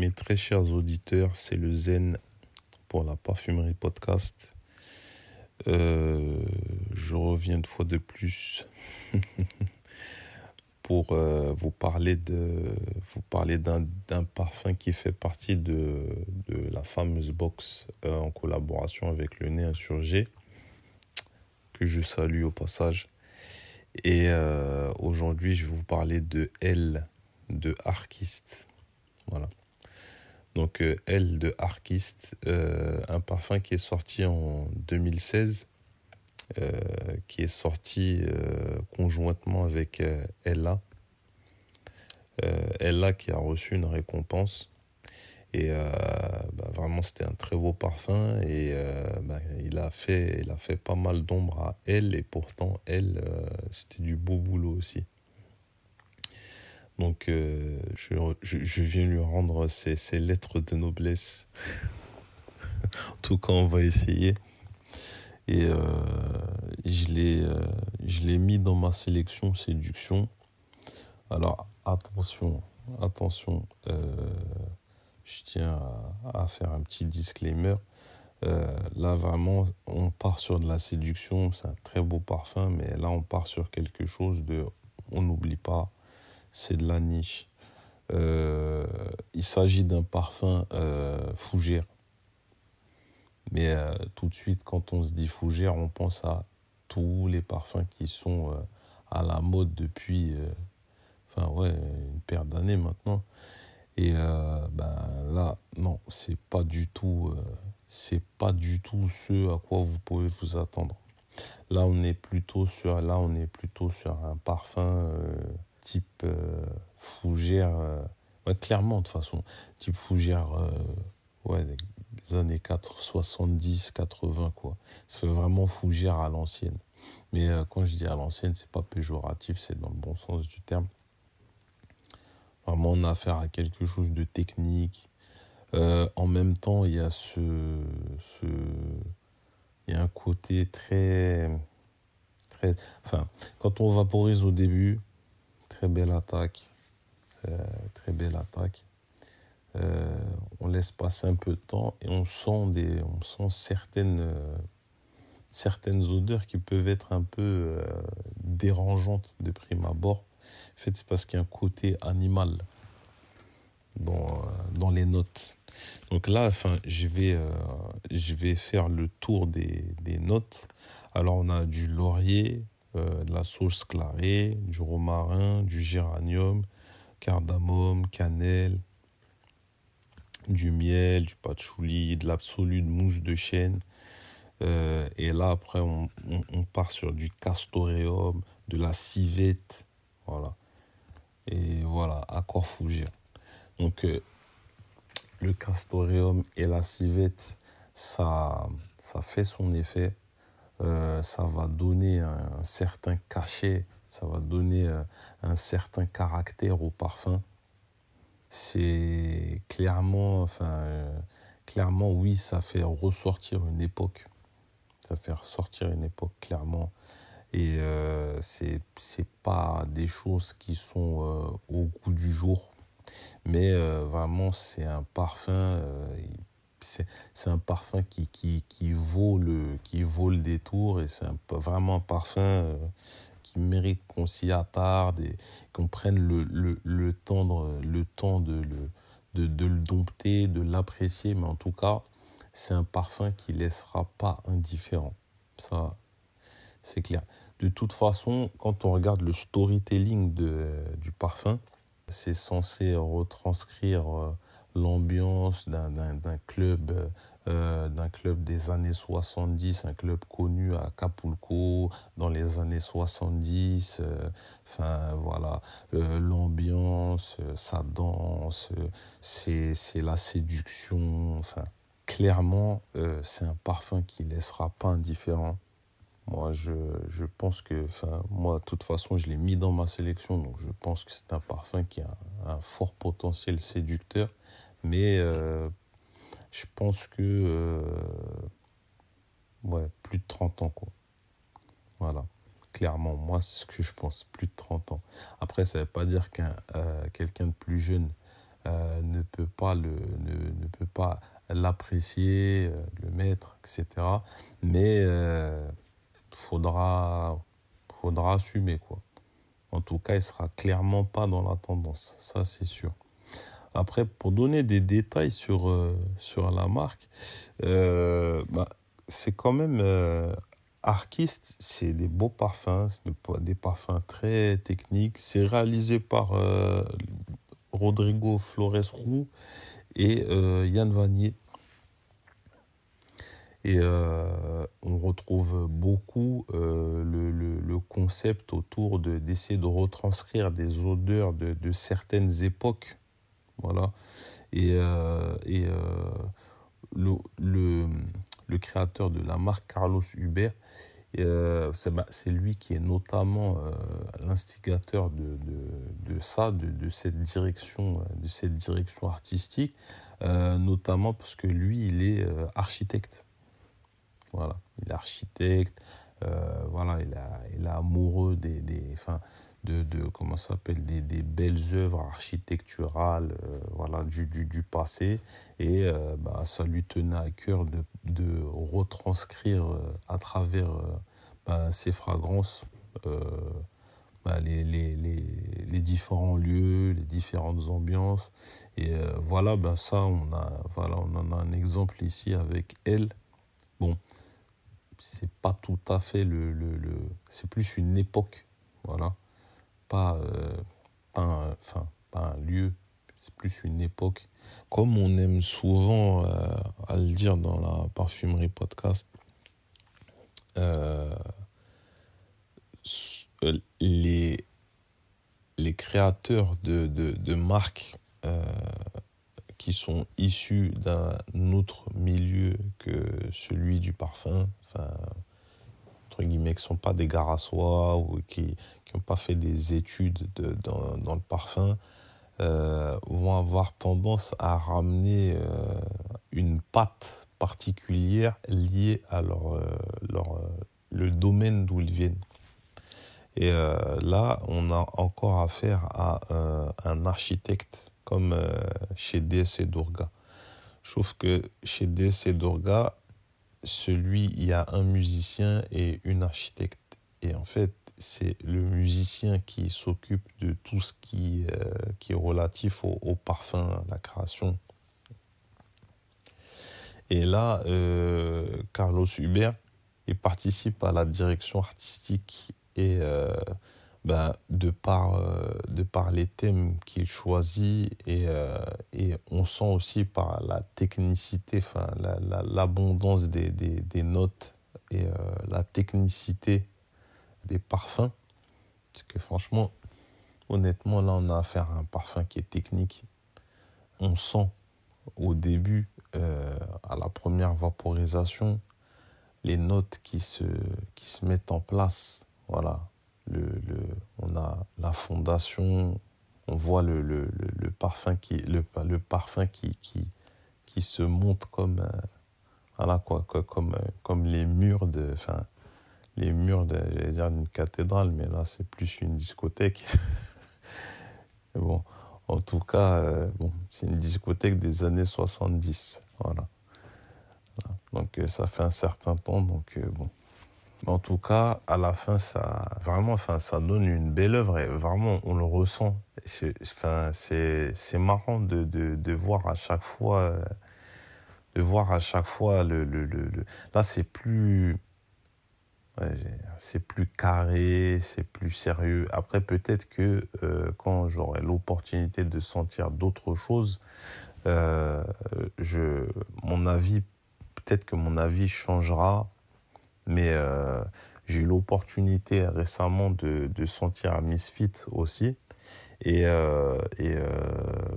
mes très chers auditeurs, c'est le Zen pour la parfumerie podcast. Euh, je reviens une fois de plus pour euh, vous parler de vous parler d'un parfum qui fait partie de, la fameuse box euh, en collaboration avec le nez insurgé que je salue au passage. Et aujourd'hui, je vais vous parler de L de Archist. Voilà. Donc euh, L de Archist, euh, un parfum qui est sorti en 2016, euh, qui est sorti conjointement avec Ella. Ella qui a reçu une récompense. Et bah, vraiment, c'était un très beau parfum. Et bah, il, a fait, il a fait pas mal d'ombre à elle. Et pourtant, elle, c'était du beau boulot aussi. Donc, euh, je, je, viens lui rendre ses, lettres de noblesse. en tout cas, on va essayer. Et euh, euh, je l'ai mis dans ma sélection séduction. Alors, attention, attention. je tiens à, faire un petit disclaimer. là, vraiment, on part sur de la séduction. C'est un très beau parfum, mais là, on part sur quelque chose de. On n'oublie pas c'est de la niche. Euh, il s'agit d'un parfum euh, fougère. Mais euh, tout de suite, quand on se dit fougère, on pense à tous les parfums qui sont à la mode depuis enfin, ouais, une paire d'années maintenant. Et ben, là, non, c'est pas du tout, c'est pas du tout ce à quoi vous pouvez vous attendre. Là, on est plutôt sur, là, on est plutôt sur un parfum type euh, fougère, euh, clairement de toute façon, type fougère euh, ouais, des années 70, 80, quoi. C'est vraiment fougère à l'ancienne. Mais quand je dis à l'ancienne, c'est pas péjoratif, c'est dans le bon sens du terme. Vraiment, on a affaire à quelque chose de technique. en même temps, il y a ce, ce, il y a un côté très, très, enfin, quand on vaporise au début, Très belle attaque. Euh, très belle attaque. Euh, on laisse passer un peu de temps et on sent, des, on sent certaines, euh, certaines odeurs qui peuvent être un peu dérangeantes de prime abord. En fait, c'est parce qu'il y a un côté animal dans, dans les notes. Donc là, enfin, je, vais, je vais faire le tour des, des notes. Alors, on a du laurier, euh, de la sauce clarée, du romarin, du géranium, cardamome, cannelle, du miel, du patchouli, de l'absolu de mousse de chêne. Euh, et là, après, on, part sur du castoreum, de la civette. Voilà. Et voilà, accord fougère. Donc, euh, le castoreum et la civette, ça, ça fait son effet. Euh, ça va donner un, certain cachet, ça va donner euh, un, certain caractère au parfum. C'est clairement, enfin, euh, clairement, oui, ça fait ressortir une époque. Ça fait ressortir une époque, clairement. Et c'est c'est pas des choses qui sont au goût du jour. Mais vraiment, c'est un parfum c'est un parfum qui, qui, qui, vaut le, qui vaut le détour et c'est vraiment un parfum euh, qui mérite qu'on s'y attarde et qu'on prenne le, le, le, temps, de, le temps de le, de, le dompter, de l'apprécier. Mais en tout cas, c'est un parfum qui laissera pas indifférent. Ça, c'est clair. De toute façon, quand on regarde le storytelling de, du parfum, c'est censé retranscrire euh, l'ambiance d'un club euh, d'un club des années 70, un club connu à Acapulco dans les années 70. Euh, voilà, euh, l'ambiance, sa danse, c'est la séduction. Enfin, clairement, c'est un parfum qui laissera pas indifférent. Moi, je, je pense que, enfin, moi, de toute façon, je l'ai mis dans ma sélection, donc je pense que c'est un parfum qui a un fort potentiel séducteur mais euh, je pense que euh, ouais, plus de 30 ans, quoi. Voilà. Clairement, moi, c'est ce que je pense, plus de 30 ans. Après, ça ne veut pas dire qu'un euh, quelqu'un de plus jeune ne peut pas le ne, ne peut pas l'apprécier, le mettre, etc. Mais faudra faudra assumer quoi. En tout cas, il sera clairement pas dans la tendance, ça c'est sûr. Après, pour donner des détails sur, euh, sur la marque, euh, bah, c'est quand même euh, c'est des beaux parfums, des parfums très techniques. C'est réalisé par Rodrigo Flores Roux et Yann Vanier. Et on retrouve beaucoup le, le, concept autour d'essayer de, retranscrire des odeurs de, de certaines époques voilà. Et, euh, euh, le, créateur de la marque, Carlos Hubert, euh, c'est lui qui est notamment l'instigateur de, ça, de, cette direction, de cette direction artistique, notamment parce que lui, il est architecte. Voilà, il est architecte, voilà, il, il est amoureux des, des, enfin, de, de comment s'appelle des, des, belles œuvres architecturales euh, voilà du, du, du, passé. Et euh, bah, ça lui tenait à cœur de, de retranscrire euh, à travers bah, ses fragrances bah, les, les, les, les, différents lieux les différentes ambiances. Et voilà ben ça on a voilà on en a un exemple ici avec elle. Bon c'est pas tout à fait le, le, le c'est plus une époque voilà pas, euh, pas, un, enfin, pas un lieu, c'est plus une époque. Comme on aime souvent euh, à le dire dans la parfumerie podcast, euh, les, les créateurs de, de, de marques qui sont issus d'un autre milieu que celui du parfum, entre guillemets, qui ne sont pas des gars à soie ou qui, n'ont pas fait des études de, dans, le parfum euh, vont avoir tendance à ramener euh, une patte particulière liée à leur, euh, le domaine d'où ils viennent. Et là, on a encore affaire à un architecte comme chez DS et Durga. Je trouve que chez DS et Durga, celui, il y a un musicien et une architecte. Et en fait, c'est le musicien qui s'occupe de tout ce qui, euh, qui est relatif au, parfum, à la création. Et là, euh, Carlos Hubert, il participe à la direction artistique et ben, de, par, euh, de par les thèmes qu'il choisit et, euh, et on sent aussi par la technicité, l'abondance la, la, des, des, des, notes et euh, la technicité des parfums. Parce que franchement, honnêtement, là, on a affaire à un parfum qui est technique. On sent au début, à la première vaporisation, les notes qui se, qui se mettent en place. Voilà. On a la fondation, on voit le, parfum, qui, le, parfum qui, se monte comme, euh, voilà quoi, comme, comme les murs de. Enfin, les murs d'une cathédrale, mais là c'est plus une discothèque. bon, en tout cas, euh, c'est une discothèque des années 70. Voilà. voilà. Donc euh, ça fait un certain temps, donc euh, bon. En tout cas, à la fin, ça vraiment, enfin, ça donne une belle œuvre et vraiment, on le ressent. Enfin, c'est c'est marrant de, de, de voir à chaque fois, de voir à chaque fois le, le, le, le... là, c'est plus c'est plus carré, c'est plus sérieux. Après, peut-être que euh, quand j'aurai l'opportunité de sentir d'autres choses, euh, je, mon avis, peut-être que mon avis changera, mais euh, j'ai eu l'opportunité récemment de, de sentir à Misfit aussi. Et, euh, et euh,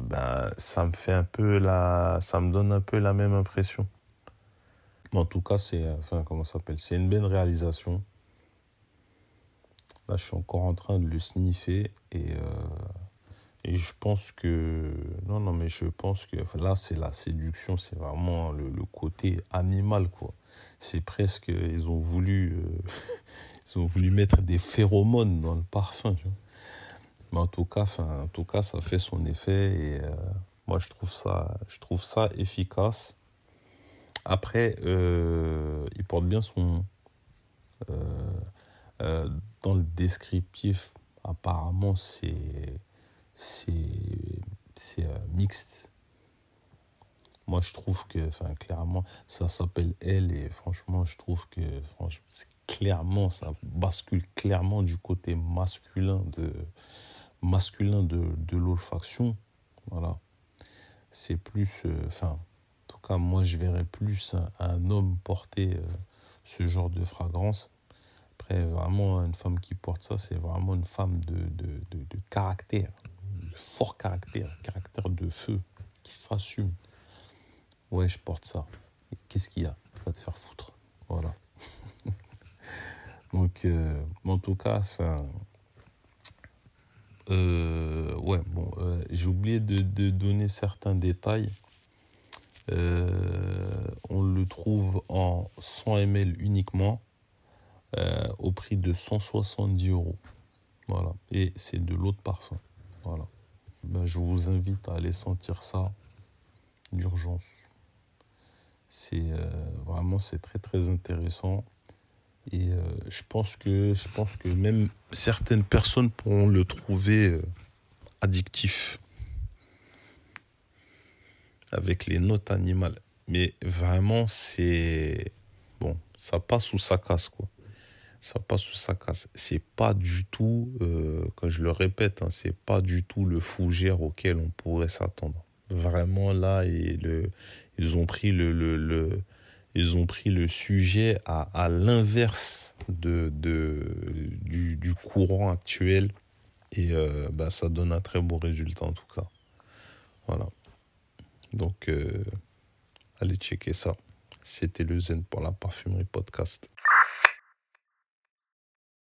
ben, ça me fait un peu la, ça me donne un peu la même impression. En tout cas, c'est enfin, comment s'appelle? C'est une belle réalisation. Là, je suis encore en train de le sniffer et, et je pense que non, non, mais je pense que là, c'est la séduction, c'est vraiment le, le, côté animal, quoi. C'est presque, ils ont voulu, euh, ont voulu mettre des phéromones dans le parfum. Mais en tout cas, en tout cas, ça fait son effet et euh, Moi, je trouve ça, je trouve ça efficace. Après, euh, il porte bien son. Euh, dans le descriptif, apparemment. C'est. C'est mixte. Moi, je trouve que, enfin, clairement, ça s'appelle elle et franchement, je trouve que, franchement, clairement, ça bascule clairement du côté masculin de, masculin de, de l'olfaction. Voilà. C'est plus, euh, enfin, en tout cas, moi, je verrais plus un, homme porter euh, ce genre de fragrance. Après, vraiment, une femme qui porte ça, c'est vraiment une femme de, de, de, de caractère, de fort caractère, caractère de feu, qui s'assume. Ouais, je porte ça. Qu'est-ce qu'il y a Va te faire foutre? Voilà. Donc, euh, en tout cas, enfin. Euh, ouais, bon, euh, j'ai oublié de, de, donner certains détails. on le trouve en 100 ml uniquement au prix de 170 euros. Voilà, et c'est de l'eau de parfum. Voilà. Ben, je vous invite à aller sentir ça d'urgence. C'est vraiment c'est très intéressant. Et euh, je, pense que, même certaines personnes pourront le trouver euh, addictif avec les notes animales. Mais vraiment, c'est. Bon, ça passe ou ça casse. Ça passe ou ça casse. C'est pas du tout, euh, quand je le répète, hein, c'est pas du tout le fougère auquel on pourrait s'attendre. Vraiment, là, et le, ils ont pris le, le, ils ont pris le sujet à, à l'inverse de, de, du, du, courant actuel. Et euh, bah, ça donne un très beau résultat en tout cas. Voilà. Donc, euh, allez checker ça. C'était le Zen pour la parfumerie podcast.